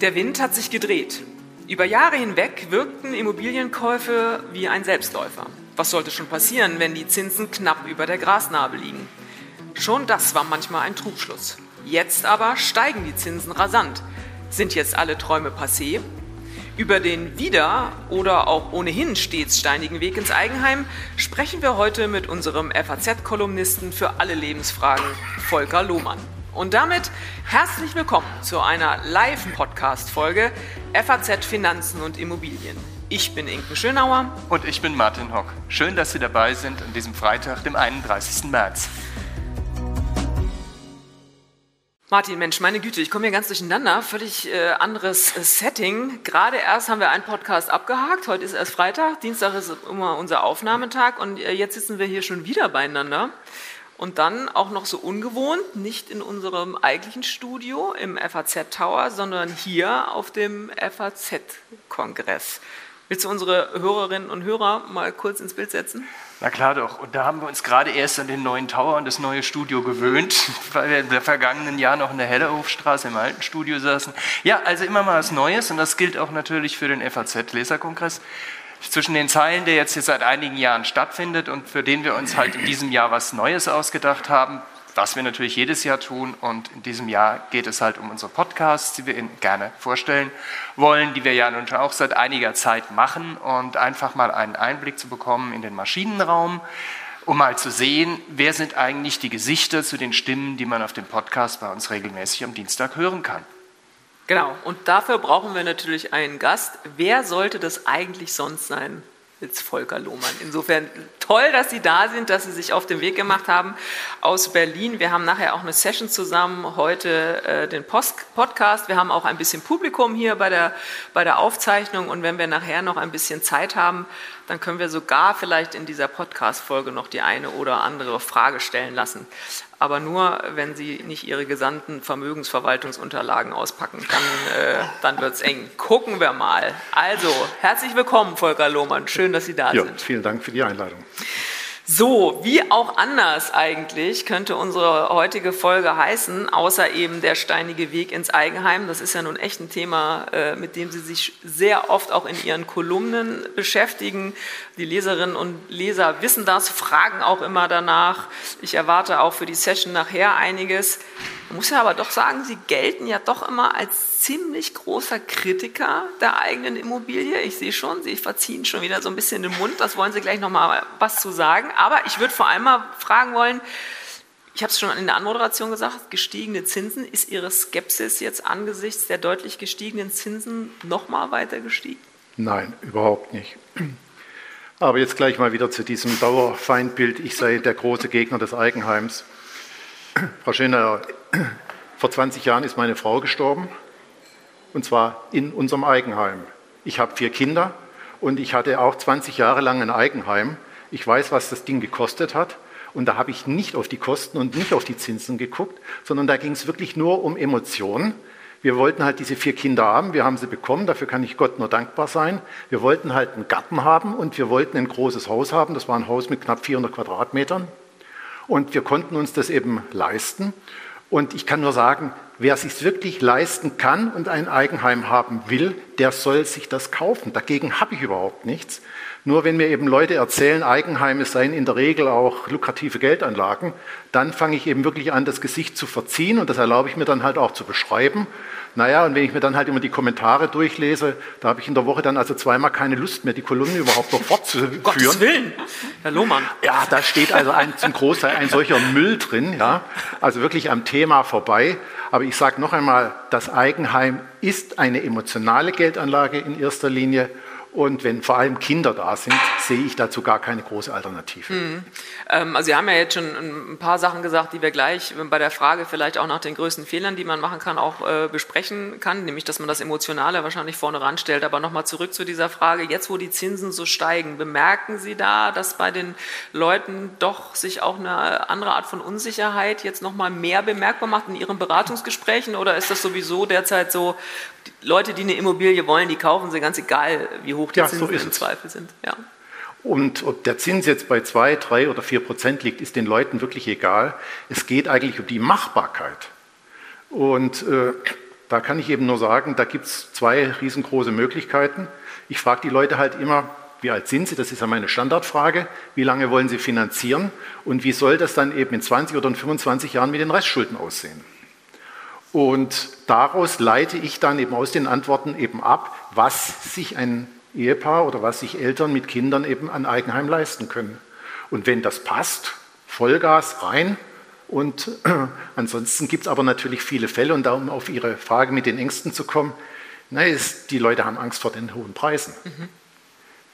Der Wind hat sich gedreht. Über Jahre hinweg wirkten Immobilienkäufe wie ein Selbstläufer. Was sollte schon passieren, wenn die Zinsen knapp über der Grasnarbe liegen? Schon das war manchmal ein Trugschluss. Jetzt aber steigen die Zinsen rasant. Sind jetzt alle Träume passé? Über den wieder oder auch ohnehin stets steinigen Weg ins Eigenheim sprechen wir heute mit unserem FAZ-Kolumnisten für alle Lebensfragen, Volker Lohmann. Und damit herzlich willkommen zu einer Live-Podcast-Folge FAZ Finanzen und Immobilien. Ich bin Inken Schönauer. Und ich bin Martin Hock. Schön, dass Sie dabei sind an diesem Freitag, dem 31. März. Martin, Mensch, meine Güte, ich komme hier ganz durcheinander. Völlig äh, anderes äh, Setting. Gerade erst haben wir einen Podcast abgehakt. Heute ist erst Freitag. Dienstag ist immer unser Aufnahmetag. Und äh, jetzt sitzen wir hier schon wieder beieinander. Und dann auch noch so ungewohnt, nicht in unserem eigentlichen Studio im FAZ Tower, sondern hier auf dem FAZ-Kongress. Willst du unsere Hörerinnen und Hörer mal kurz ins Bild setzen? Na klar doch. Und da haben wir uns gerade erst an den neuen Tower und das neue Studio gewöhnt, weil wir im vergangenen Jahr noch in der Hellerhofstraße im alten Studio saßen. Ja, also immer mal was Neues und das gilt auch natürlich für den FAZ-Leserkongress zwischen den Zeilen, der jetzt hier seit einigen Jahren stattfindet und für den wir uns halt in diesem Jahr was Neues ausgedacht haben, was wir natürlich jedes Jahr tun. Und in diesem Jahr geht es halt um unsere Podcasts, die wir Ihnen gerne vorstellen wollen, die wir ja nun schon auch seit einiger Zeit machen und einfach mal einen Einblick zu bekommen in den Maschinenraum, um mal zu sehen, wer sind eigentlich die Gesichter zu den Stimmen, die man auf dem Podcast bei uns regelmäßig am Dienstag hören kann. Genau, und dafür brauchen wir natürlich einen Gast. Wer sollte das eigentlich sonst sein? Jetzt Volker Lohmann. Insofern toll, dass Sie da sind, dass Sie sich auf den Weg gemacht haben aus Berlin. Wir haben nachher auch eine Session zusammen, heute äh, den Post Podcast. Wir haben auch ein bisschen Publikum hier bei der, bei der Aufzeichnung und wenn wir nachher noch ein bisschen Zeit haben, dann können wir sogar vielleicht in dieser Podcast-Folge noch die eine oder andere Frage stellen lassen aber nur, wenn Sie nicht Ihre gesamten Vermögensverwaltungsunterlagen auspacken. Dann, äh, dann wird es eng. Gucken wir mal. Also, herzlich willkommen, Volker Lohmann. Schön, dass Sie da ja, sind. Vielen Dank für die Einladung. So, wie auch anders eigentlich könnte unsere heutige Folge heißen, außer eben der steinige Weg ins Eigenheim. Das ist ja nun echt ein Thema, äh, mit dem Sie sich sehr oft auch in Ihren Kolumnen beschäftigen. Die Leserinnen und Leser wissen das, fragen auch immer danach. Ich erwarte auch für die Session nachher einiges. Man muss ja aber doch sagen, Sie gelten ja doch immer als ziemlich großer Kritiker der eigenen Immobilie. Ich sehe schon, Sie verziehen schon wieder so ein bisschen den Mund. Das wollen Sie gleich noch mal was zu sagen. Aber ich würde vor allem mal fragen wollen, ich habe es schon in der Anmoderation gesagt, gestiegene Zinsen. Ist Ihre Skepsis jetzt angesichts der deutlich gestiegenen Zinsen noch mal weiter gestiegen? Nein, überhaupt nicht. Aber jetzt gleich mal wieder zu diesem Dauerfeindbild, ich sei der große Gegner des Eigenheims. Frau Schöner, vor 20 Jahren ist meine Frau gestorben und zwar in unserem Eigenheim. Ich habe vier Kinder und ich hatte auch 20 Jahre lang ein Eigenheim. Ich weiß, was das Ding gekostet hat. Und da habe ich nicht auf die Kosten und nicht auf die Zinsen geguckt, sondern da ging es wirklich nur um Emotionen. Wir wollten halt diese vier Kinder haben, wir haben sie bekommen, dafür kann ich Gott nur dankbar sein. Wir wollten halt einen Garten haben und wir wollten ein großes Haus haben, das war ein Haus mit knapp 400 Quadratmetern. Und wir konnten uns das eben leisten. Und ich kann nur sagen, wer sich wirklich leisten kann und ein Eigenheim haben will, der soll sich das kaufen. Dagegen habe ich überhaupt nichts. Nur wenn mir eben Leute erzählen, Eigenheime seien in der Regel auch lukrative Geldanlagen, dann fange ich eben wirklich an, das Gesicht zu verziehen und das erlaube ich mir dann halt auch zu beschreiben. Naja, und wenn ich mir dann halt immer die Kommentare durchlese, da habe ich in der Woche dann also zweimal keine Lust mehr, die Kolumne überhaupt noch fortzuführen. Gottes Willen, Herr Lohmann. Ja, da steht also ein, zum Großteil ein solcher Müll drin, ja, also wirklich am Thema vorbei. Aber ich sage noch einmal, das Eigenheim ist eine emotionale Geldanlage in erster Linie und wenn vor allem Kinder da sind, sehe ich dazu gar keine große Alternative. Mhm. Ähm, also Sie haben ja jetzt schon ein paar Sachen gesagt, die wir gleich bei der Frage vielleicht auch nach den größten Fehlern, die man machen kann, auch äh, besprechen kann, nämlich dass man das Emotionale wahrscheinlich vorne ranstellt. Aber nochmal zurück zu dieser Frage, jetzt wo die Zinsen so steigen, bemerken Sie da, dass bei den Leuten doch sich auch eine andere Art von Unsicherheit jetzt nochmal mehr bemerkbar macht in Ihren Beratungsgesprächen oder ist das sowieso derzeit so, Leute, die eine Immobilie wollen, die kaufen sie ganz egal, wie hoch die ja, Zinsen so im Zweifel sind. Ja. Und ob der Zins jetzt bei 2, 3 oder 4 Prozent liegt, ist den Leuten wirklich egal. Es geht eigentlich um die Machbarkeit. Und äh, da kann ich eben nur sagen, da gibt es zwei riesengroße Möglichkeiten. Ich frage die Leute halt immer, wie alt sind sie? Das ist ja meine Standardfrage. Wie lange wollen sie finanzieren? Und wie soll das dann eben in 20 oder in 25 Jahren mit den Restschulden aussehen? Und daraus leite ich dann eben aus den Antworten eben ab, was sich ein Ehepaar oder was sich Eltern mit Kindern eben an Eigenheim leisten können. Und wenn das passt, Vollgas rein. Und ansonsten gibt es aber natürlich viele Fälle, und darum auf Ihre Frage mit den Ängsten zu kommen, na, ist, die Leute haben Angst vor den hohen Preisen. Mhm.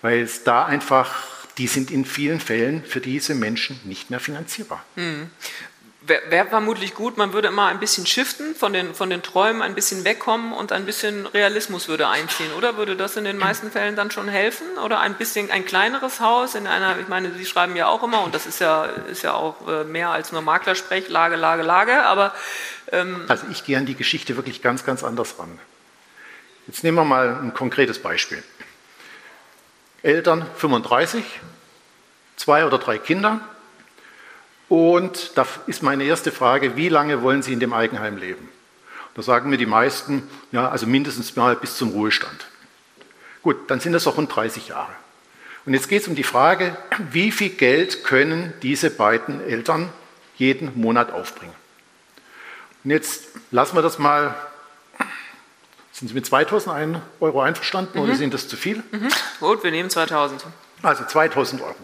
Weil es da einfach, die sind in vielen Fällen für diese Menschen nicht mehr finanzierbar. Wäre wär vermutlich gut, man würde immer ein bisschen shiften, von den, von den Träumen ein bisschen wegkommen und ein bisschen Realismus würde einziehen, oder? Würde das in den meisten Fällen dann schon helfen? Oder ein bisschen ein kleineres Haus in einer, ich meine, Sie schreiben ja auch immer, und das ist ja, ist ja auch äh, mehr als nur Maklersprech, Lage, Lage, Lage, aber... Ähm also ich gehe an die Geschichte wirklich ganz, ganz anders ran. Jetzt nehmen wir mal ein konkretes Beispiel. Eltern 35, zwei oder drei Kinder, und da ist meine erste Frage, wie lange wollen Sie in dem Eigenheim leben? Da sagen mir die meisten, ja, also mindestens mal bis zum Ruhestand. Gut, dann sind das auch rund 30 Jahre. Und jetzt geht es um die Frage, wie viel Geld können diese beiden Eltern jeden Monat aufbringen? Und jetzt lassen wir das mal, sind Sie mit 2000 Euro einverstanden mhm. oder sind das zu viel? Mhm. Gut, wir nehmen 2000. Also 2000 Euro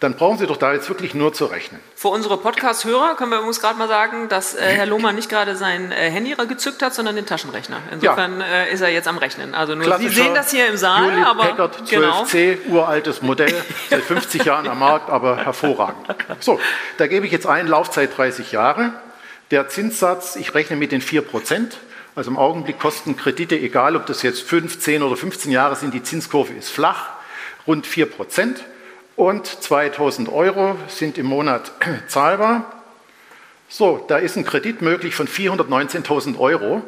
dann brauchen Sie doch da jetzt wirklich nur zu rechnen. Für unsere Podcast-Hörer können wir uns gerade mal sagen, dass äh, Herr Lohmann nicht gerade sein äh, Handy gezückt hat, sondern den Taschenrechner. Insofern ja. äh, ist er jetzt am Rechnen. Also nur, Sie sehen das hier im Saal, Juli aber Packard 12C, genau. uraltes Modell, seit 50 Jahren am Markt, aber hervorragend. So, da gebe ich jetzt ein, Laufzeit 30 Jahre. Der Zinssatz, ich rechne mit den 4 Prozent. Also im Augenblick kosten Kredite, egal ob das jetzt 5, 10 oder 15 Jahre sind, die Zinskurve ist flach, rund 4 Prozent und 2000 Euro sind im Monat zahlbar. So, da ist ein Kredit möglich von 419.000 Euro,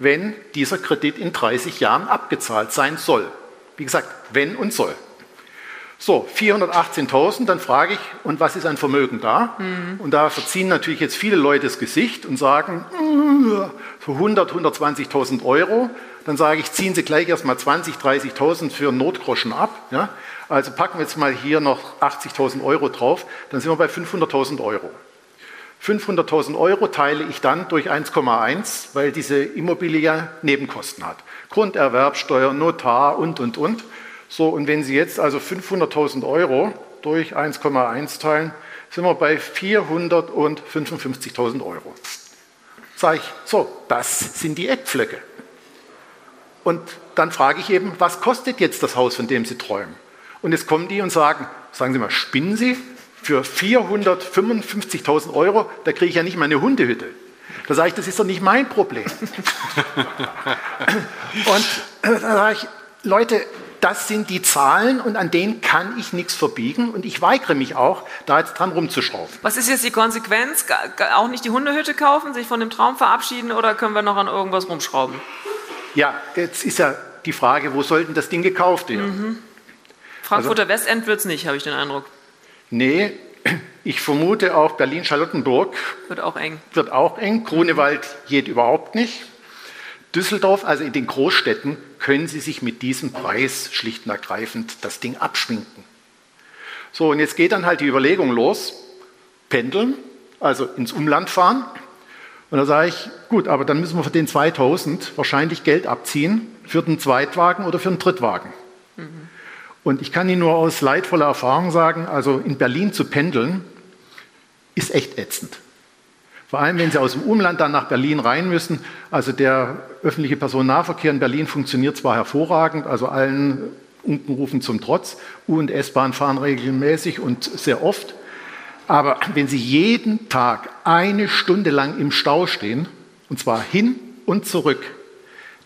wenn dieser Kredit in 30 Jahren abgezahlt sein soll. Wie gesagt, wenn und soll. So, 418.000, dann frage ich, und was ist ein Vermögen da? Mhm. Und da verziehen natürlich jetzt viele Leute das Gesicht und sagen, so 100, 120.000 Euro. Dann sage ich, ziehen Sie gleich erstmal 20, 30.000 für Notgroschen ab. Ja? Also packen wir jetzt mal hier noch 80.000 Euro drauf, dann sind wir bei 500.000 Euro. 500.000 Euro teile ich dann durch 1,1, weil diese Immobilie Nebenkosten hat. Grunderwerbsteuer, Notar und, und, und. So, und wenn Sie jetzt also 500.000 Euro durch 1,1 teilen, sind wir bei 455.000 Euro. Sage ich, so, das sind die Eckpflöcke. Und dann frage ich eben, was kostet jetzt das Haus, von dem Sie träumen? Und jetzt kommen die und sagen, sagen Sie mal, spinnen Sie? Für 455.000 Euro, da kriege ich ja nicht mal eine Hundehütte. Da sage ich, das ist doch nicht mein Problem. und da sage ich, Leute, das sind die Zahlen und an denen kann ich nichts verbiegen und ich weigere mich auch, da jetzt dran rumzuschrauben. Was ist jetzt die Konsequenz? Auch nicht die Hundehütte kaufen, sich von dem Traum verabschieden oder können wir noch an irgendwas rumschrauben? Ja, jetzt ist ja die Frage, wo sollten das Ding gekauft werden? Mhm. Frankfurter also, Westend wird es nicht, habe ich den Eindruck. Nee, ich vermute auch Berlin-Charlottenburg. Wird auch eng. Wird auch eng. Grunewald geht überhaupt nicht. Düsseldorf, also in den Großstädten, können Sie sich mit diesem Preis schlicht und ergreifend das Ding abschminken. So, und jetzt geht dann halt die Überlegung los, pendeln, also ins Umland fahren. Und da sage ich, gut, aber dann müssen wir für den 2000 wahrscheinlich Geld abziehen für den Zweitwagen oder für den Drittwagen. Mhm. Und ich kann Ihnen nur aus leidvoller Erfahrung sagen, also in Berlin zu pendeln, ist echt ätzend. Vor allem, wenn Sie aus dem Umland dann nach Berlin rein müssen. Also der öffentliche Personennahverkehr in Berlin funktioniert zwar hervorragend, also allen Unkenrufen zum Trotz. U- und S-Bahn fahren regelmäßig und sehr oft. Aber wenn Sie jeden Tag eine Stunde lang im Stau stehen, und zwar hin und zurück,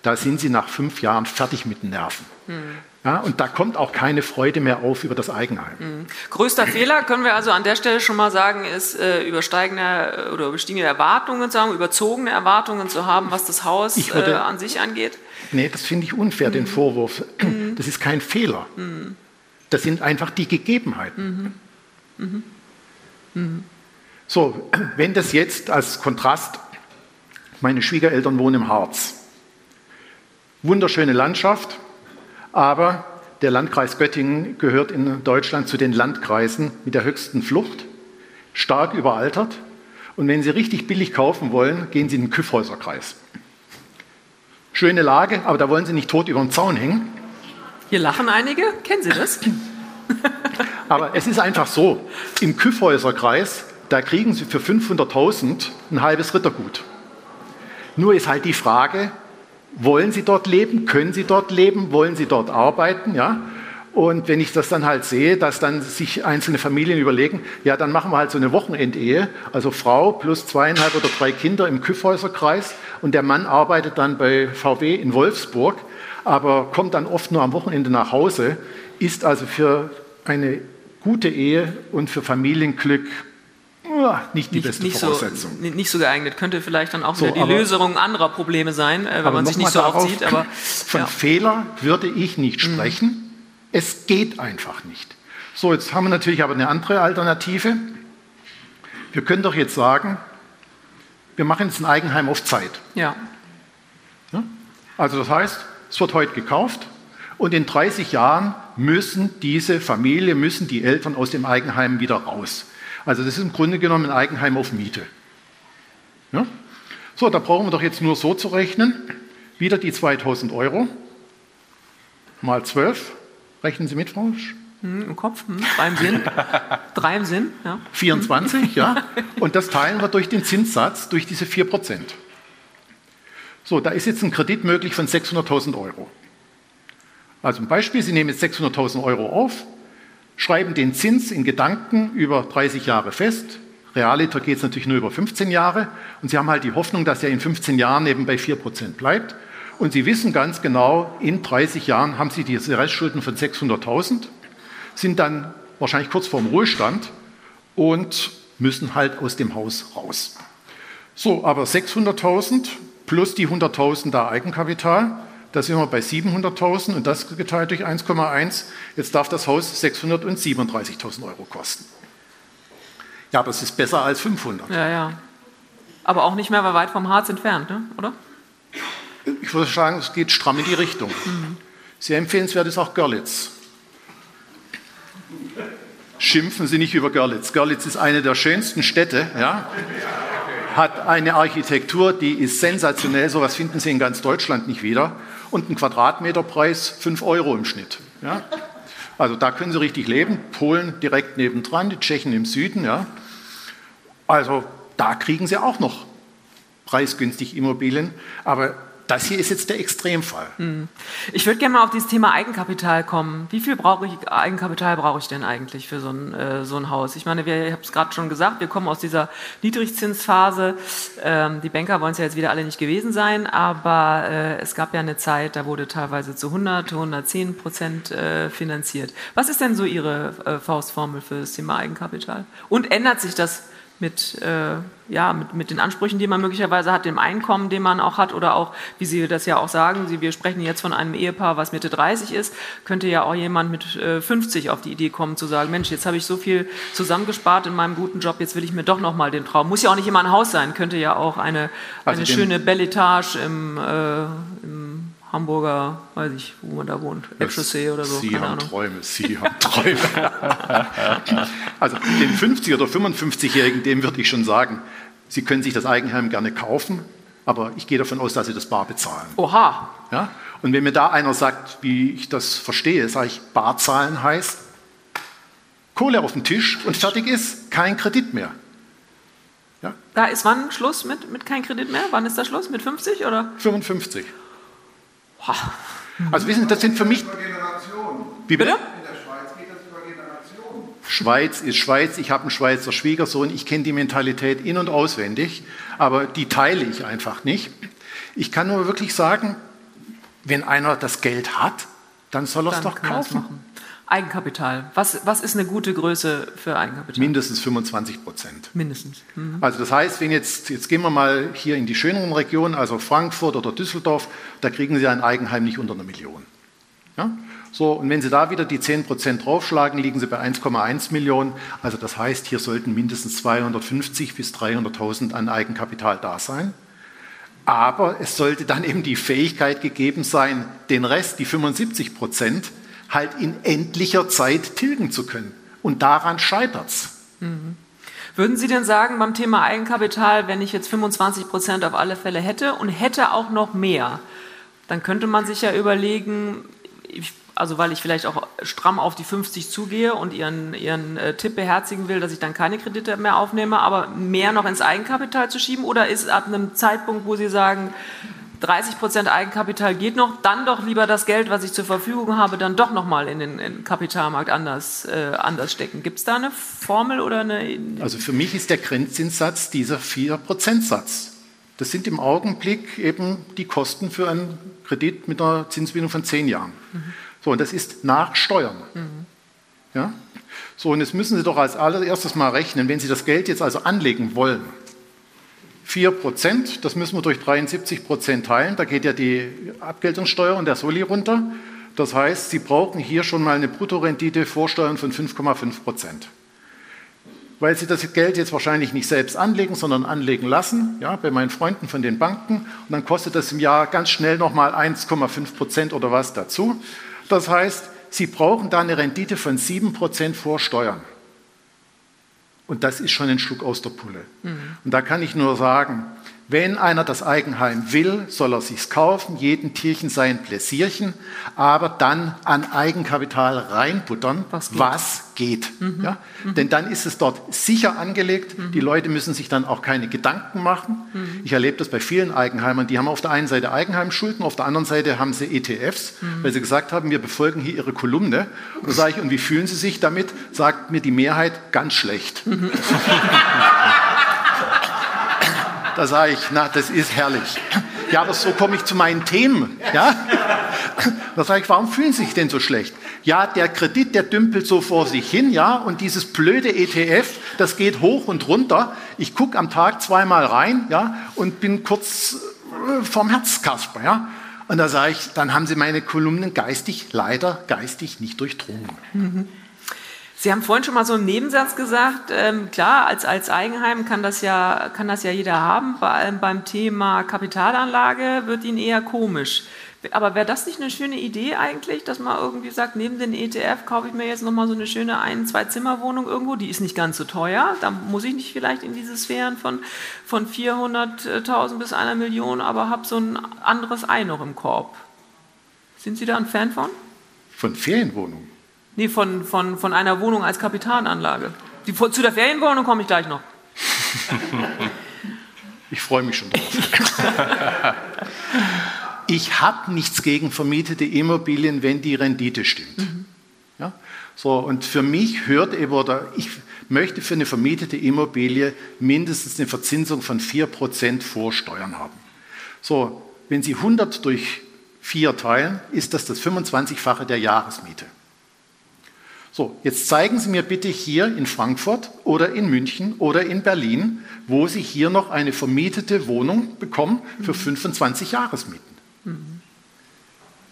da sind Sie nach fünf Jahren fertig mit den Nerven. Hm. Ja, und da kommt auch keine Freude mehr auf über das Eigenheim. Mhm. Größter Fehler, können wir also an der Stelle schon mal sagen, ist äh, übersteigende äh, oder überstiegene Erwartungen zu haben, überzogene Erwartungen zu haben, was das Haus würde, äh, an sich angeht? Nee, das finde ich unfair, mhm. den Vorwurf. Mhm. Das ist kein Fehler. Mhm. Das sind einfach die Gegebenheiten. Mhm. Mhm. So, wenn das jetzt als Kontrast, meine Schwiegereltern wohnen im Harz. Wunderschöne Landschaft, aber der Landkreis Göttingen gehört in Deutschland zu den Landkreisen mit der höchsten Flucht, stark überaltert. Und wenn Sie richtig billig kaufen wollen, gehen Sie in den Küffhäuserkreis. Schöne Lage, aber da wollen Sie nicht tot über den Zaun hängen. Hier lachen einige. Kennen Sie das? aber es ist einfach so, im Küffhäuserkreis, da kriegen Sie für 500.000 ein halbes Rittergut. Nur ist halt die Frage, wollen Sie dort leben? Können Sie dort leben? Wollen Sie dort arbeiten? Ja? Und wenn ich das dann halt sehe, dass dann sich einzelne Familien überlegen, ja, dann machen wir halt so eine Wochenendehe, also Frau plus zweieinhalb oder drei Kinder im Küffhäuserkreis und der Mann arbeitet dann bei VW in Wolfsburg, aber kommt dann oft nur am Wochenende nach Hause, ist also für eine gute Ehe und für Familienglück nicht die nicht, beste nicht Voraussetzung. So, nicht so geeignet. Könnte vielleicht dann auch so, wieder die Lösung anderer Probleme sein, äh, wenn man sich nicht so oft sieht. Aber, von ja. Fehler würde ich nicht mhm. sprechen. Mhm. Es geht einfach nicht. So, jetzt haben wir natürlich aber eine andere Alternative. Wir können doch jetzt sagen, wir machen jetzt ein Eigenheim auf Zeit. Ja. ja? Also das heißt, es wird heute gekauft und in 30 Jahren müssen diese Familie, müssen die Eltern aus dem Eigenheim wieder raus. Also das ist im Grunde genommen ein Eigenheim auf Miete. Ja? So, da brauchen wir doch jetzt nur so zu rechnen. Wieder die 2000 Euro mal 12. Rechnen Sie mit, Frau hm, Im Kopf, hm, drei im Sinn. drei im Sinn, ja. 24, ja. Und das teilen wir durch den Zinssatz, durch diese 4 Prozent. So, da ist jetzt ein Kredit möglich von 600.000 Euro. Also ein Beispiel, Sie nehmen jetzt 600.000 Euro auf, schreiben den Zins in Gedanken über 30 Jahre fest. Realiter geht es natürlich nur über 15 Jahre. Und Sie haben halt die Hoffnung, dass er in 15 Jahren eben bei 4 Prozent bleibt. Und Sie wissen ganz genau, in 30 Jahren haben Sie diese Restschulden von 600.000, sind dann wahrscheinlich kurz vorm Ruhestand und müssen halt aus dem Haus raus. So, aber 600.000 plus die 100.000 da Eigenkapital, da sind wir bei 700.000 und das geteilt durch 1,1. Jetzt darf das Haus 637.000 Euro kosten. Ja, aber es ist besser als 500. Ja, ja. Aber auch nicht mehr weit vom Harz entfernt, ne? oder? Ich würde sagen, es geht stramm in die Richtung. Mhm. Sehr empfehlenswert ist auch Görlitz. Schimpfen Sie nicht über Görlitz. Görlitz ist eine der schönsten Städte, ja? hat eine Architektur, die ist sensationell. So etwas finden Sie in ganz Deutschland nicht wieder. Und ein Quadratmeterpreis 5 Euro im Schnitt. Ja? Also da können Sie richtig leben. Polen direkt nebendran, die Tschechen im Süden. Ja? Also da kriegen Sie auch noch preisgünstig Immobilien. Aber das hier ist jetzt der Extremfall. Hm. Ich würde gerne mal auf dieses Thema Eigenkapital kommen. Wie viel brauche ich, Eigenkapital brauche ich denn eigentlich für so ein, äh, so ein Haus? Ich meine, wir, ich habe es gerade schon gesagt, wir kommen aus dieser Niedrigzinsphase. Ähm, die Banker wollen es ja jetzt wieder alle nicht gewesen sein, aber äh, es gab ja eine Zeit, da wurde teilweise zu 100, 110 Prozent äh, finanziert. Was ist denn so Ihre Faustformel für das Thema Eigenkapital? Und ändert sich das mit, äh, ja, mit, mit den Ansprüchen, die man möglicherweise hat, dem Einkommen, den man auch hat oder auch, wie Sie das ja auch sagen, Sie, wir sprechen jetzt von einem Ehepaar, was Mitte 30 ist, könnte ja auch jemand mit äh, 50 auf die Idee kommen zu sagen, Mensch, jetzt habe ich so viel zusammengespart in meinem guten Job, jetzt will ich mir doch noch mal den Traum. Muss ja auch nicht immer ein Haus sein, könnte ja auch eine, also eine schöne Belletage im, äh, im Hamburger, weiß ich, wo man da wohnt, Eckchaussee oder so. Sie haben Ahnung. Träume, Sie haben Träume. also dem 50- oder 55-Jährigen, dem würde ich schon sagen, Sie können sich das Eigenheim gerne kaufen, aber ich gehe davon aus, dass Sie das bar bezahlen. Oha. Ja? Und wenn mir da einer sagt, wie ich das verstehe, sage ich, bar zahlen heißt, Kohle auf den Tisch und fertig ist, kein Kredit mehr. Ja? Da ist wann Schluss mit, mit kein Kredit mehr? Wann ist da Schluss? Mit 50 oder? 55. Also wissen Sie, das sind für mich... Wie bitte? Schweiz ist Schweiz, ich habe einen Schweizer Schwiegersohn, ich kenne die Mentalität in- und auswendig, aber die teile ich einfach nicht. Ich kann nur wirklich sagen, wenn einer das Geld hat, dann soll er es doch kaufen. Eigenkapital. Was, was ist eine gute Größe für Eigenkapital? Mindestens 25 Prozent. Mindestens. Mhm. Also das heißt, wenn jetzt, jetzt gehen wir mal hier in die schöneren Regionen, also Frankfurt oder Düsseldorf, da kriegen Sie ein Eigenheim nicht unter einer Million. Ja? So, und wenn Sie da wieder die 10% draufschlagen, liegen Sie bei 1,1 Millionen. Also das heißt, hier sollten mindestens 250 bis 300.000 an Eigenkapital da sein. Aber es sollte dann eben die Fähigkeit gegeben sein, den Rest, die 75 Prozent, halt in endlicher Zeit tilgen zu können. Und daran scheitert es. Mhm. Würden Sie denn sagen, beim Thema Eigenkapital, wenn ich jetzt 25 Prozent auf alle Fälle hätte und hätte auch noch mehr, dann könnte man sich ja überlegen, also weil ich vielleicht auch stramm auf die 50 zugehe und Ihren, Ihren äh, Tipp beherzigen will, dass ich dann keine Kredite mehr aufnehme, aber mehr noch ins Eigenkapital zu schieben? Oder ist ab einem Zeitpunkt, wo Sie sagen, 30 Prozent Eigenkapital geht noch, dann doch lieber das Geld, was ich zur Verfügung habe, dann doch nochmal in den, in den Kapitalmarkt anders, äh, anders stecken. Gibt es da eine Formel oder eine? Also für mich ist der Grenzzinssatz dieser 4-Prozent-Satz. Das sind im Augenblick eben die Kosten für einen Kredit mit einer Zinsbindung von 10 Jahren. Mhm. So, und das ist nach Steuern. Mhm. Ja? So, und jetzt müssen Sie doch als allererstes mal rechnen, wenn Sie das Geld jetzt also anlegen wollen, 4 Prozent, das müssen wir durch 73 Prozent teilen, da geht ja die Abgeltungssteuer und der Soli runter. Das heißt, Sie brauchen hier schon mal eine Bruttorendite vor Steuern von 5,5 Prozent. Weil Sie das Geld jetzt wahrscheinlich nicht selbst anlegen, sondern anlegen lassen, ja, bei meinen Freunden von den Banken. Und dann kostet das im Jahr ganz schnell nochmal 1,5 Prozent oder was dazu. Das heißt, Sie brauchen da eine Rendite von 7 Prozent vor Steuern. Und das ist schon ein Schluck aus der Pulle. Mhm. Und da kann ich nur sagen, wenn einer das Eigenheim will, soll er sich's kaufen, jeden Tierchen sein Pläsierchen, aber dann an Eigenkapital reinbuttern, was geht. Was geht mhm. Ja? Mhm. Denn dann ist es dort sicher angelegt. Mhm. Die Leute müssen sich dann auch keine Gedanken machen. Mhm. Ich erlebe das bei vielen Eigenheimern. Die haben auf der einen Seite Eigenheimschulden, auf der anderen Seite haben sie ETFs, mhm. weil sie gesagt haben, wir befolgen hier ihre Kolumne. Und da sage ich, und wie fühlen sie sich damit? Sagt mir die Mehrheit ganz schlecht. Da sage ich, na, das ist herrlich. Ja, aber so komme ich zu meinen Themen. Ja? Da sage ich, warum fühlen Sie sich denn so schlecht? Ja, der Kredit, der dümpelt so vor sich hin, ja, und dieses blöde ETF, das geht hoch und runter. Ich gucke am Tag zweimal rein, ja, und bin kurz äh, vorm Herzkasper, ja. Und da sage ich, dann haben Sie meine Kolumnen geistig, leider geistig nicht durchdrungen. Mhm. Sie haben vorhin schon mal so einen Nebensatz gesagt. Ähm, klar, als, als Eigenheim kann das, ja, kann das ja jeder haben. Vor allem beim Thema Kapitalanlage wird Ihnen eher komisch. Aber wäre das nicht eine schöne Idee eigentlich, dass man irgendwie sagt, neben den ETF kaufe ich mir jetzt nochmal so eine schöne Ein-, Zwei-Zimmer-Wohnung irgendwo, die ist nicht ganz so teuer. Da muss ich nicht vielleicht in diese Sphären von, von 400.000 bis einer Million, aber habe so ein anderes Ei noch im Korb. Sind Sie da ein Fan von? Von Ferienwohnungen? Nee, von, von, von einer Wohnung als Kapitalanlage. Die, zu der Ferienwohnung komme ich gleich noch. Ich freue mich schon drauf. ich habe nichts gegen vermietete Immobilien, wenn die Rendite stimmt. Mhm. Ja? So, und für mich hört eben, oder ich möchte für eine vermietete Immobilie mindestens eine Verzinsung von 4% vor Steuern haben. So, wenn Sie 100 durch 4 teilen, ist das das 25-fache der Jahresmiete. So, jetzt zeigen Sie mir bitte hier in Frankfurt oder in München oder in Berlin, wo Sie hier noch eine vermietete Wohnung bekommen für 25 Jahresmieten.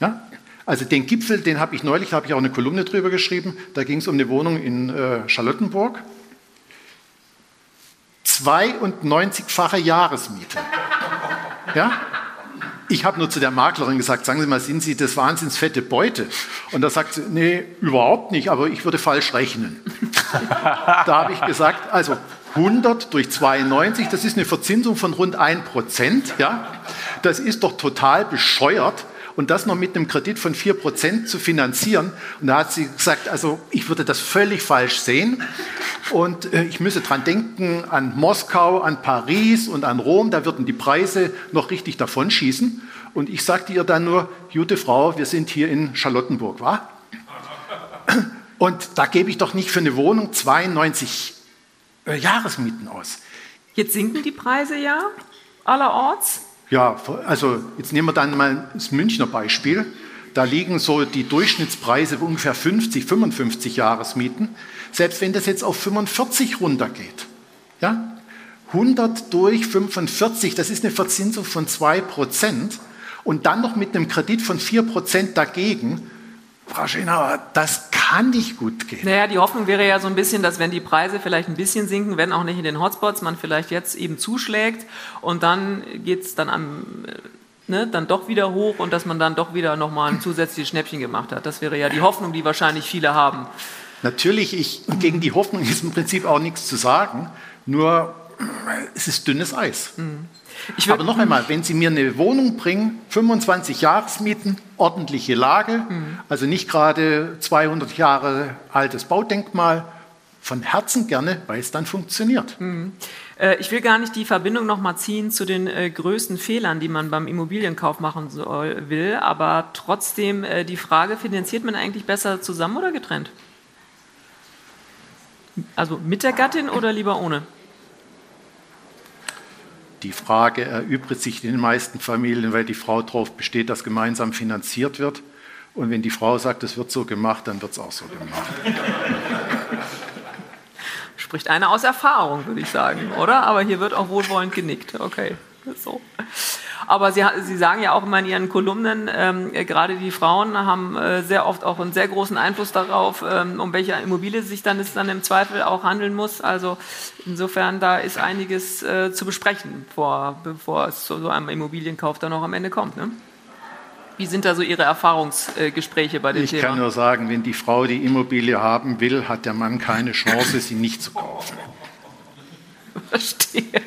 Ja? Also den Gipfel, den habe ich neulich, da habe ich auch eine Kolumne drüber geschrieben, da ging es um eine Wohnung in äh, Charlottenburg. 92-fache Jahresmiete. Ja? Ich habe nur zu der Maklerin gesagt, sagen Sie mal, sind Sie das wahnsinns fette Beute? Und da sagt sie, nee, überhaupt nicht, aber ich würde falsch rechnen. da habe ich gesagt, also 100 durch 92, das ist eine Verzinsung von rund 1 Prozent. Ja? Das ist doch total bescheuert. Und das noch mit einem Kredit von 4 Prozent zu finanzieren. Und da hat sie gesagt, also ich würde das völlig falsch sehen. Und äh, ich müsse dran denken an Moskau, an Paris und an Rom. Da würden die Preise noch richtig davonschießen. Und ich sagte ihr dann nur, gute Frau, wir sind hier in Charlottenburg, wa? Und da gebe ich doch nicht für eine Wohnung 92 äh, Jahresmieten aus. Jetzt sinken die Preise ja allerorts. Ja, also jetzt nehmen wir dann mal das Münchner Beispiel. Da liegen so die Durchschnittspreise ungefähr 50, 55 Jahresmieten. Selbst wenn das jetzt auf 45 runtergeht, ja, 100 durch 45, das ist eine Verzinsung von 2 Prozent und dann noch mit einem Kredit von 4 Prozent dagegen, Frau Schönauer, das kann nicht gut gehen. Naja, die Hoffnung wäre ja so ein bisschen, dass wenn die Preise vielleicht ein bisschen sinken, wenn auch nicht in den Hotspots, man vielleicht jetzt eben zuschlägt und dann geht es dann am, ne, dann doch wieder hoch und dass man dann doch wieder nochmal ein zusätzliches Schnäppchen gemacht hat. Das wäre ja die Hoffnung, die wahrscheinlich viele haben. Natürlich, ich, gegen die Hoffnung ist im Prinzip auch nichts zu sagen, nur es ist dünnes Eis. Mhm. Aber noch einmal, wenn Sie mir eine Wohnung bringen, 25 Jahresmieten, ordentliche Lage, mhm. also nicht gerade 200 Jahre altes Baudenkmal, von Herzen gerne, weil es dann funktioniert. Mhm. Äh, ich will gar nicht die Verbindung nochmal ziehen zu den äh, größten Fehlern, die man beim Immobilienkauf machen soll, will, aber trotzdem äh, die Frage, finanziert man eigentlich besser zusammen oder getrennt? Also mit der Gattin oder lieber ohne? Die Frage erübrigt sich in den meisten Familien, weil die Frau darauf besteht, dass gemeinsam finanziert wird. Und wenn die Frau sagt, es wird so gemacht, dann wird es auch so gemacht. Spricht einer aus Erfahrung, würde ich sagen, oder? Aber hier wird auch wohlwollend genickt. Okay, so. Aber Sie, Sie sagen ja auch immer in Ihren Kolumnen, ähm, gerade die Frauen haben äh, sehr oft auch einen sehr großen Einfluss darauf, ähm, um welche Immobilie sich dann es dann im Zweifel auch handeln muss. Also insofern, da ist einiges äh, zu besprechen, vor, bevor es zu so einem Immobilienkauf dann auch am Ende kommt. Ne? Wie sind da so Ihre Erfahrungsgespräche bei dem ich Thema? Ich kann nur sagen, wenn die Frau die Immobilie haben will, hat der Mann keine Chance, sie nicht zu kaufen. Verstehe.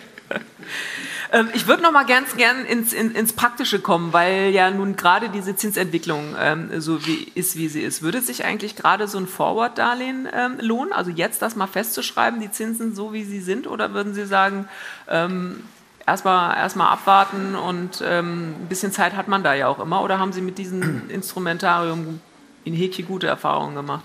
Ähm, ich würde noch mal ganz gern ins, in, ins Praktische kommen, weil ja nun gerade diese Zinsentwicklung ähm, so wie ist, wie sie ist. Würde sich eigentlich gerade so ein Forward-Darlehen ähm, lohnen? Also jetzt das mal festzuschreiben, die Zinsen so wie sie sind? Oder würden Sie sagen, ähm, erstmal erst abwarten und ähm, ein bisschen Zeit hat man da ja auch immer? Oder haben Sie mit diesem Instrumentarium in Häkchen gute Erfahrungen gemacht?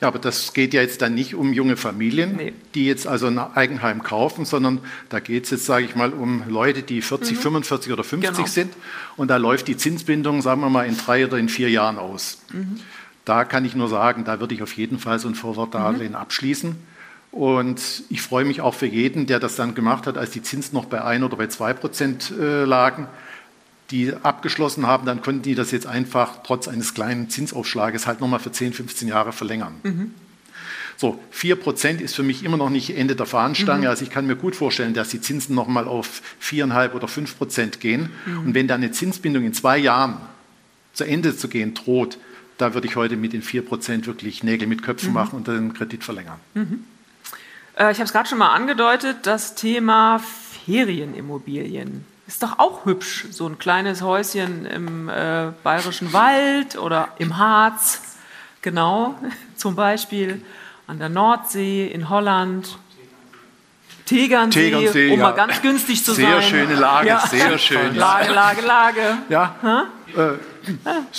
Ja, aber das geht ja jetzt dann nicht um junge Familien, nee. die jetzt also ein Eigenheim kaufen, sondern da geht es jetzt, sage ich mal, um Leute, die 40, mhm. 45 oder 50 genau. sind. Und da läuft die Zinsbindung, sagen wir mal, in drei oder in vier Jahren aus. Mhm. Da kann ich nur sagen, da würde ich auf jeden Fall so ein Vorwortdarlehen mhm. abschließen. Und ich freue mich auch für jeden, der das dann gemacht hat, als die Zinsen noch bei 1 oder bei 2 Prozent äh, lagen die abgeschlossen haben, dann konnten die das jetzt einfach trotz eines kleinen Zinsaufschlages halt nochmal für 10, 15 Jahre verlängern. Mhm. So, 4% ist für mich immer noch nicht Ende der Fahnenstange. Mhm. Also ich kann mir gut vorstellen, dass die Zinsen nochmal auf 4,5 oder 5% gehen. Mhm. Und wenn dann eine Zinsbindung in zwei Jahren zu Ende zu gehen droht, da würde ich heute mit den 4% wirklich Nägel mit Köpfen mhm. machen und den Kredit verlängern. Mhm. Äh, ich habe es gerade schon mal angedeutet, das Thema Ferienimmobilien. Ist doch auch hübsch, so ein kleines Häuschen im äh, bayerischen Wald oder im Harz, genau, zum Beispiel an der Nordsee, in Holland. Tegernsee, Tegernsee um ja. mal ganz günstig zu sehr sein. Sehr schöne Lage, ja. sehr schön. Lage, Lage, Lage. Ja. Äh,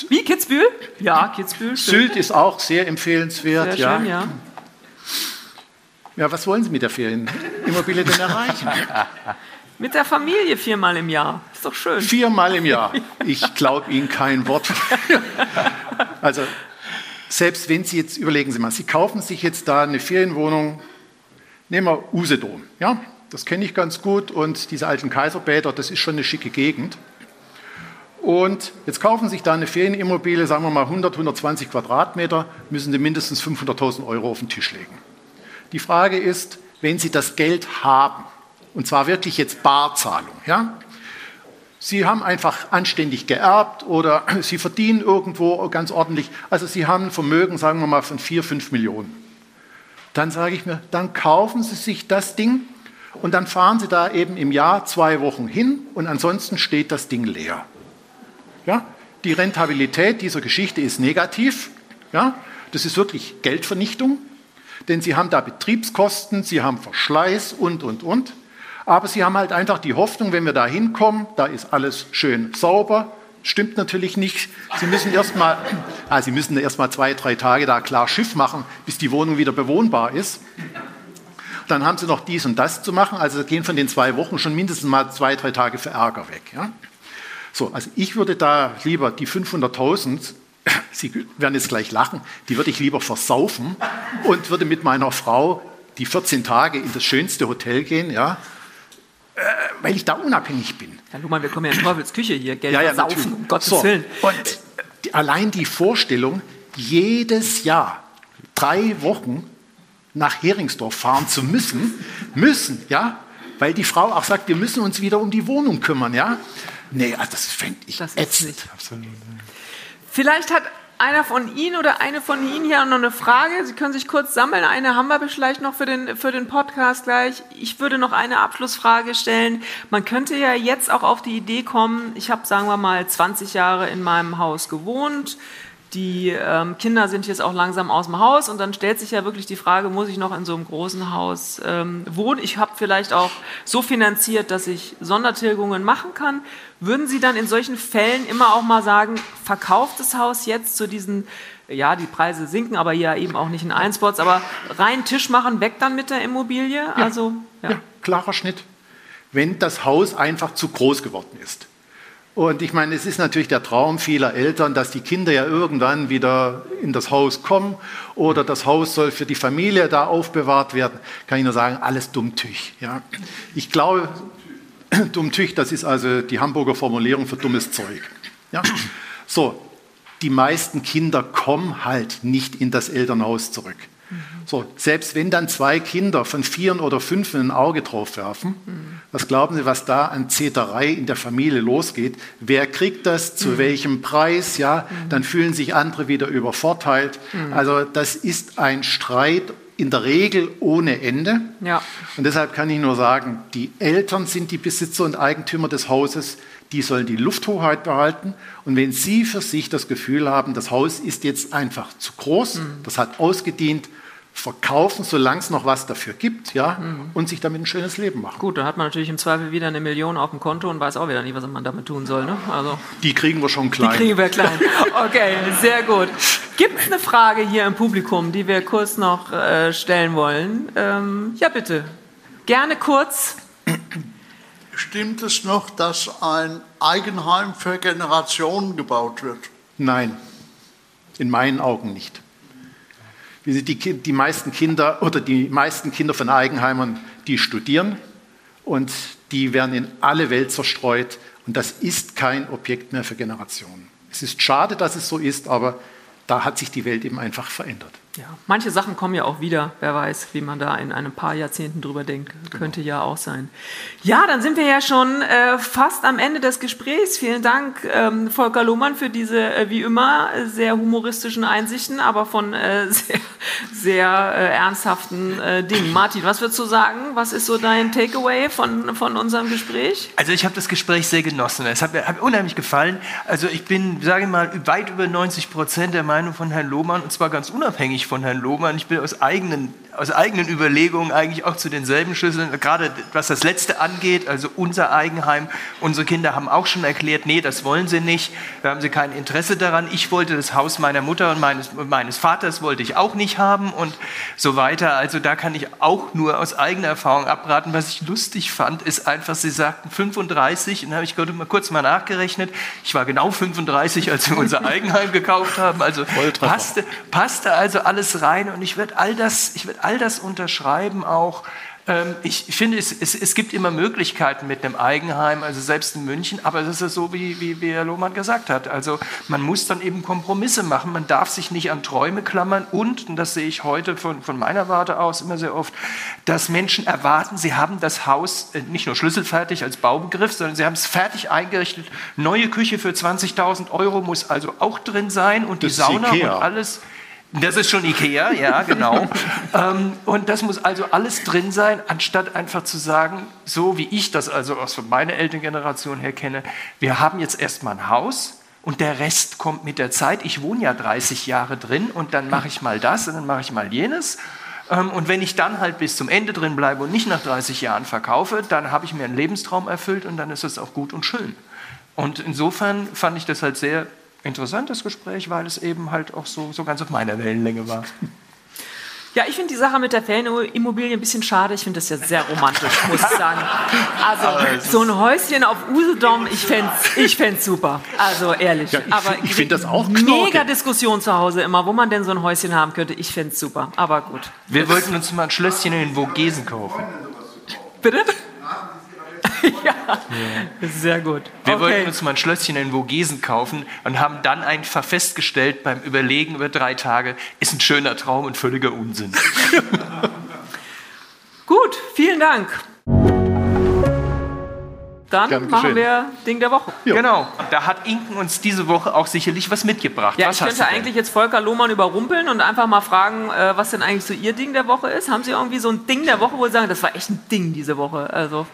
Wie, Kitzbühel? Ja, Kitzbühel. Sylt ist auch sehr empfehlenswert. Sehr schön, ja. Ja, was wollen Sie mit der Ferienimmobilie denn erreichen? Mit der Familie viermal im Jahr. Ist doch schön. Viermal im Jahr. Ich glaube Ihnen kein Wort. also, selbst wenn Sie jetzt, überlegen Sie mal, Sie kaufen sich jetzt da eine Ferienwohnung, nehmen wir Usedom. Ja, das kenne ich ganz gut und diese alten Kaiserbäder, das ist schon eine schicke Gegend. Und jetzt kaufen Sie sich da eine Ferienimmobilie, sagen wir mal 100, 120 Quadratmeter, müssen Sie mindestens 500.000 Euro auf den Tisch legen. Die Frage ist, wenn Sie das Geld haben, und zwar wirklich jetzt Barzahlung. Ja? Sie haben einfach anständig geerbt oder Sie verdienen irgendwo ganz ordentlich. Also Sie haben ein Vermögen, sagen wir mal, von 4, 5 Millionen. Dann sage ich mir, dann kaufen Sie sich das Ding und dann fahren Sie da eben im Jahr zwei Wochen hin und ansonsten steht das Ding leer. Ja? Die Rentabilität dieser Geschichte ist negativ. Ja? Das ist wirklich Geldvernichtung, denn Sie haben da Betriebskosten, Sie haben Verschleiß und, und, und. Aber sie haben halt einfach die Hoffnung, wenn wir da hinkommen, da ist alles schön sauber. Stimmt natürlich nicht. Sie müssen erst mal, ah, Sie müssen erst mal zwei, drei Tage da klar Schiff machen, bis die Wohnung wieder bewohnbar ist. Dann haben Sie noch dies und das zu machen. Also gehen von den zwei Wochen schon mindestens mal zwei, drei Tage für Ärger weg. Ja? So, also ich würde da lieber die 500.000 Sie werden jetzt gleich lachen, die würde ich lieber versaufen und würde mit meiner Frau die 14 Tage in das schönste Hotel gehen, ja, äh, weil ich da unabhängig bin. Ja, Luhmann, wir kommen ja in Teufels Küche hier, Geld ja, ja, saufen, um Gottes so. Willen. Und die, allein die Vorstellung, jedes Jahr drei Wochen nach Heringsdorf fahren zu müssen, müssen, ja, weil die Frau auch sagt, wir müssen uns wieder um die Wohnung kümmern, ja. Nee, also das fände ich das ätzend. Vielleicht hat einer von Ihnen oder eine von Ihnen hier noch eine Frage. Sie können sich kurz sammeln. Eine haben wir vielleicht noch für den, für den Podcast gleich. Ich würde noch eine Abschlussfrage stellen. Man könnte ja jetzt auch auf die Idee kommen, ich habe, sagen wir mal, 20 Jahre in meinem Haus gewohnt. Die ähm, Kinder sind jetzt auch langsam aus dem Haus und dann stellt sich ja wirklich die Frage, muss ich noch in so einem großen Haus ähm, wohnen? Ich habe vielleicht auch so finanziert, dass ich Sondertilgungen machen kann. Würden Sie dann in solchen Fällen immer auch mal sagen, verkauft das Haus jetzt zu diesen, ja, die Preise sinken, aber ja eben auch nicht in Einspots, aber rein Tisch machen, weg dann mit der Immobilie? Ja. Also, ja. ja, klarer Schnitt. Wenn das Haus einfach zu groß geworden ist. Und ich meine, es ist natürlich der Traum vieler Eltern, dass die Kinder ja irgendwann wieder in das Haus kommen oder das Haus soll für die Familie da aufbewahrt werden. Kann ich nur sagen, alles dummtüch. Ja. Ich glaube, dummtüch, das ist also die Hamburger Formulierung für dummes Zeug. Ja. So, die meisten Kinder kommen halt nicht in das Elternhaus zurück. So, selbst wenn dann zwei Kinder von vier oder fünf ein Auge drauf werfen, was glauben Sie, was da an Zeterei in der Familie losgeht? Wer kriegt das? Zu mhm. welchem Preis? Ja, mhm. dann fühlen sich andere wieder übervorteilt. Mhm. Also das ist ein Streit in der Regel ohne Ende. Ja. Und deshalb kann ich nur sagen, die Eltern sind die Besitzer und Eigentümer des Hauses. Die sollen die Lufthoheit behalten. Und wenn Sie für sich das Gefühl haben, das Haus ist jetzt einfach zu groß, mhm. das hat ausgedient, verkaufen, solange es noch was dafür gibt, ja, mhm. und sich damit ein schönes Leben machen. Gut, da hat man natürlich im Zweifel wieder eine Million auf dem Konto und weiß auch wieder nicht, was man damit tun soll. Ne? Also, die kriegen wir schon klein. Die kriegen wir klein. Okay, sehr gut. Gibt es eine Frage hier im Publikum, die wir kurz noch äh, stellen wollen? Ähm, ja, bitte. Gerne kurz. Stimmt es noch, dass ein Eigenheim für Generationen gebaut wird? Nein, in meinen Augen nicht. Die, die meisten Kinder oder die meisten Kinder von Eigenheimern, die studieren und die werden in alle Welt zerstreut und das ist kein Objekt mehr für Generationen. Es ist schade, dass es so ist, aber da hat sich die Welt eben einfach verändert. Ja, manche Sachen kommen ja auch wieder. Wer weiß, wie man da in einem paar Jahrzehnten drüber denkt. Genau. Könnte ja auch sein. Ja, dann sind wir ja schon äh, fast am Ende des Gesprächs. Vielen Dank, ähm, Volker Lohmann, für diese, äh, wie immer, sehr humoristischen Einsichten, aber von äh, sehr, sehr äh, ernsthaften äh, Dingen. Martin, was würdest du sagen? Was ist so dein Takeaway von, von unserem Gespräch? Also ich habe das Gespräch sehr genossen. Es hat mir, hat mir unheimlich gefallen. Also ich bin, sage ich mal, weit über 90 Prozent der Meinung von Herrn Lohmann und zwar ganz unabhängig nicht von Herrn Lohmann. Ich bin aus eigenen, aus eigenen Überlegungen eigentlich auch zu denselben Schlüsseln, gerade was das Letzte angeht, also unser Eigenheim. Unsere Kinder haben auch schon erklärt, nee, das wollen sie nicht, da haben sie kein Interesse daran. Ich wollte das Haus meiner Mutter und meines, meines Vaters wollte ich auch nicht haben und so weiter. Also da kann ich auch nur aus eigener Erfahrung abraten. Was ich lustig fand, ist einfach, sie sagten 35 und dann habe ich mal kurz mal nachgerechnet. Ich war genau 35, als wir unser Eigenheim gekauft haben. Also passte, passte also alles rein und ich werde all das, ich werde all das unterschreiben auch. Ähm, ich finde, es, es, es, gibt immer Möglichkeiten mit einem Eigenheim, also selbst in München, aber das ist so, wie, wie, wie Herr Lohmann gesagt hat. Also man muss dann eben Kompromisse machen, man darf sich nicht an Träume klammern und, und das sehe ich heute von, von meiner Warte aus immer sehr oft, dass Menschen erwarten, sie haben das Haus äh, nicht nur schlüsselfertig als Baubegriff, sondern sie haben es fertig eingerichtet. Neue Küche für 20.000 Euro muss also auch drin sein und das die Sauna und alles. Das ist schon Ikea, ja, genau. ähm, und das muss also alles drin sein, anstatt einfach zu sagen, so wie ich das also aus meiner Elterngeneration her kenne, wir haben jetzt erstmal ein Haus und der Rest kommt mit der Zeit. Ich wohne ja 30 Jahre drin und dann mache ich mal das und dann mache ich mal jenes. Ähm, und wenn ich dann halt bis zum Ende drin bleibe und nicht nach 30 Jahren verkaufe, dann habe ich mir einen Lebenstraum erfüllt und dann ist es auch gut und schön. Und insofern fand ich das halt sehr interessantes Gespräch, weil es eben halt auch so, so ganz auf meiner Wellenlänge war. Ja, ich finde die Sache mit der Ferienimmobilie ein bisschen schade. Ich finde das ja sehr romantisch, muss ich sagen. Also so ein Häuschen auf Usedom, ich fände es ich super. Also ehrlich. Ja, ich, Aber ich finde das auch knorke. Mega Diskussion zu Hause immer, wo man denn so ein Häuschen haben könnte. Ich fände es super. Aber gut. Wir wollten uns mal ein Schlösschen in den Vogesen kaufen. Bitte? ja, sehr gut. Wir okay. wollten uns mal ein Schlösschen in Vogesen kaufen und haben dann einfach festgestellt beim Überlegen über drei Tage, ist ein schöner Traum und völliger Unsinn. gut, vielen Dank. Dann Gern machen geschehen. wir Ding der Woche. Jo. Genau, da hat Inken uns diese Woche auch sicherlich was mitgebracht. Ja, was ich könnte eigentlich jetzt Volker Lohmann überrumpeln und einfach mal fragen, äh, was denn eigentlich so Ihr Ding der Woche ist. Haben Sie irgendwie so ein Ding der Woche, wo Sie sagen, das war echt ein Ding diese Woche? Also,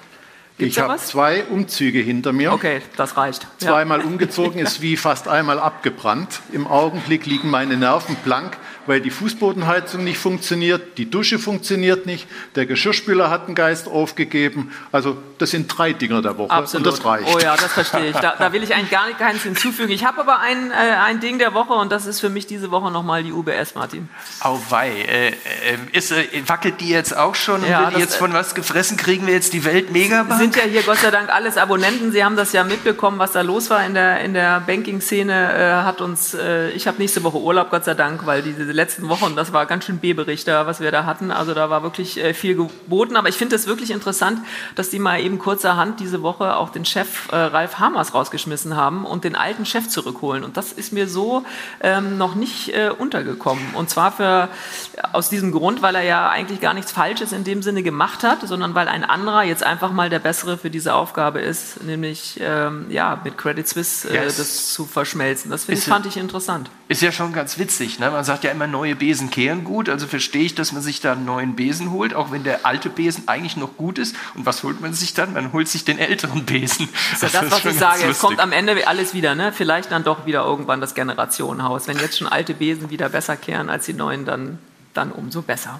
ich habe zwei Umzüge hinter mir. Okay, das reicht. Zweimal ja. umgezogen ist wie fast einmal abgebrannt. Im Augenblick liegen meine Nerven blank weil die Fußbodenheizung nicht funktioniert, die Dusche funktioniert nicht, der Geschirrspüler hat einen Geist aufgegeben. Also das sind drei Dinger der Woche Absolut. und das reicht. Oh ja, das verstehe ich. Da, da will ich eigentlich gar nicht keins hinzufügen. Ich habe aber ein, äh, ein Ding der Woche und das ist für mich diese Woche nochmal die UBS, Martin. Auweih. Äh, äh, ist, äh, wackelt die jetzt auch schon und ja, wird die jetzt von was gefressen? Kriegen wir jetzt die Welt Megabank? Sind ja hier Gott sei Dank alles Abonnenten. Sie haben das ja mitbekommen, was da los war in der, in der Banking-Szene. Äh, hat uns, äh, ich habe nächste Woche Urlaub, Gott sei Dank, weil diese letzten Wochen, das war ganz schön B-Bericht da, was wir da hatten. Also da war wirklich äh, viel geboten. Aber ich finde es wirklich interessant, dass die mal eben kurzerhand diese Woche auch den Chef äh, Ralf Hamers rausgeschmissen haben und den alten Chef zurückholen. Und das ist mir so ähm, noch nicht äh, untergekommen. Und zwar für, aus diesem Grund, weil er ja eigentlich gar nichts Falsches in dem Sinne gemacht hat, sondern weil ein anderer jetzt einfach mal der Bessere für diese Aufgabe ist, nämlich ähm, ja, mit Credit Suisse äh, yes. das zu verschmelzen. Das ich, fand ich interessant. Ist ja schon ganz witzig. Ne? Man sagt ja immer neue Besen kehren gut. Also verstehe ich, dass man sich da einen neuen Besen holt, auch wenn der alte Besen eigentlich noch gut ist. Und was holt man sich dann? Man holt sich den älteren Besen. Das ist ja das, das was ich sage. Es kommt am Ende alles wieder. Ne? Vielleicht dann doch wieder irgendwann das Generationenhaus. Wenn jetzt schon alte Besen wieder besser kehren als die neuen, dann, dann umso besser.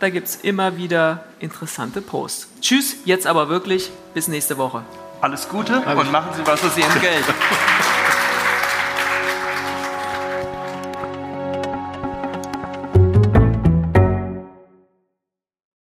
Da gibt es immer wieder interessante Posts. Tschüss, jetzt aber wirklich. Bis nächste Woche. Alles Gute und machen Sie was aus Ihrem Geld.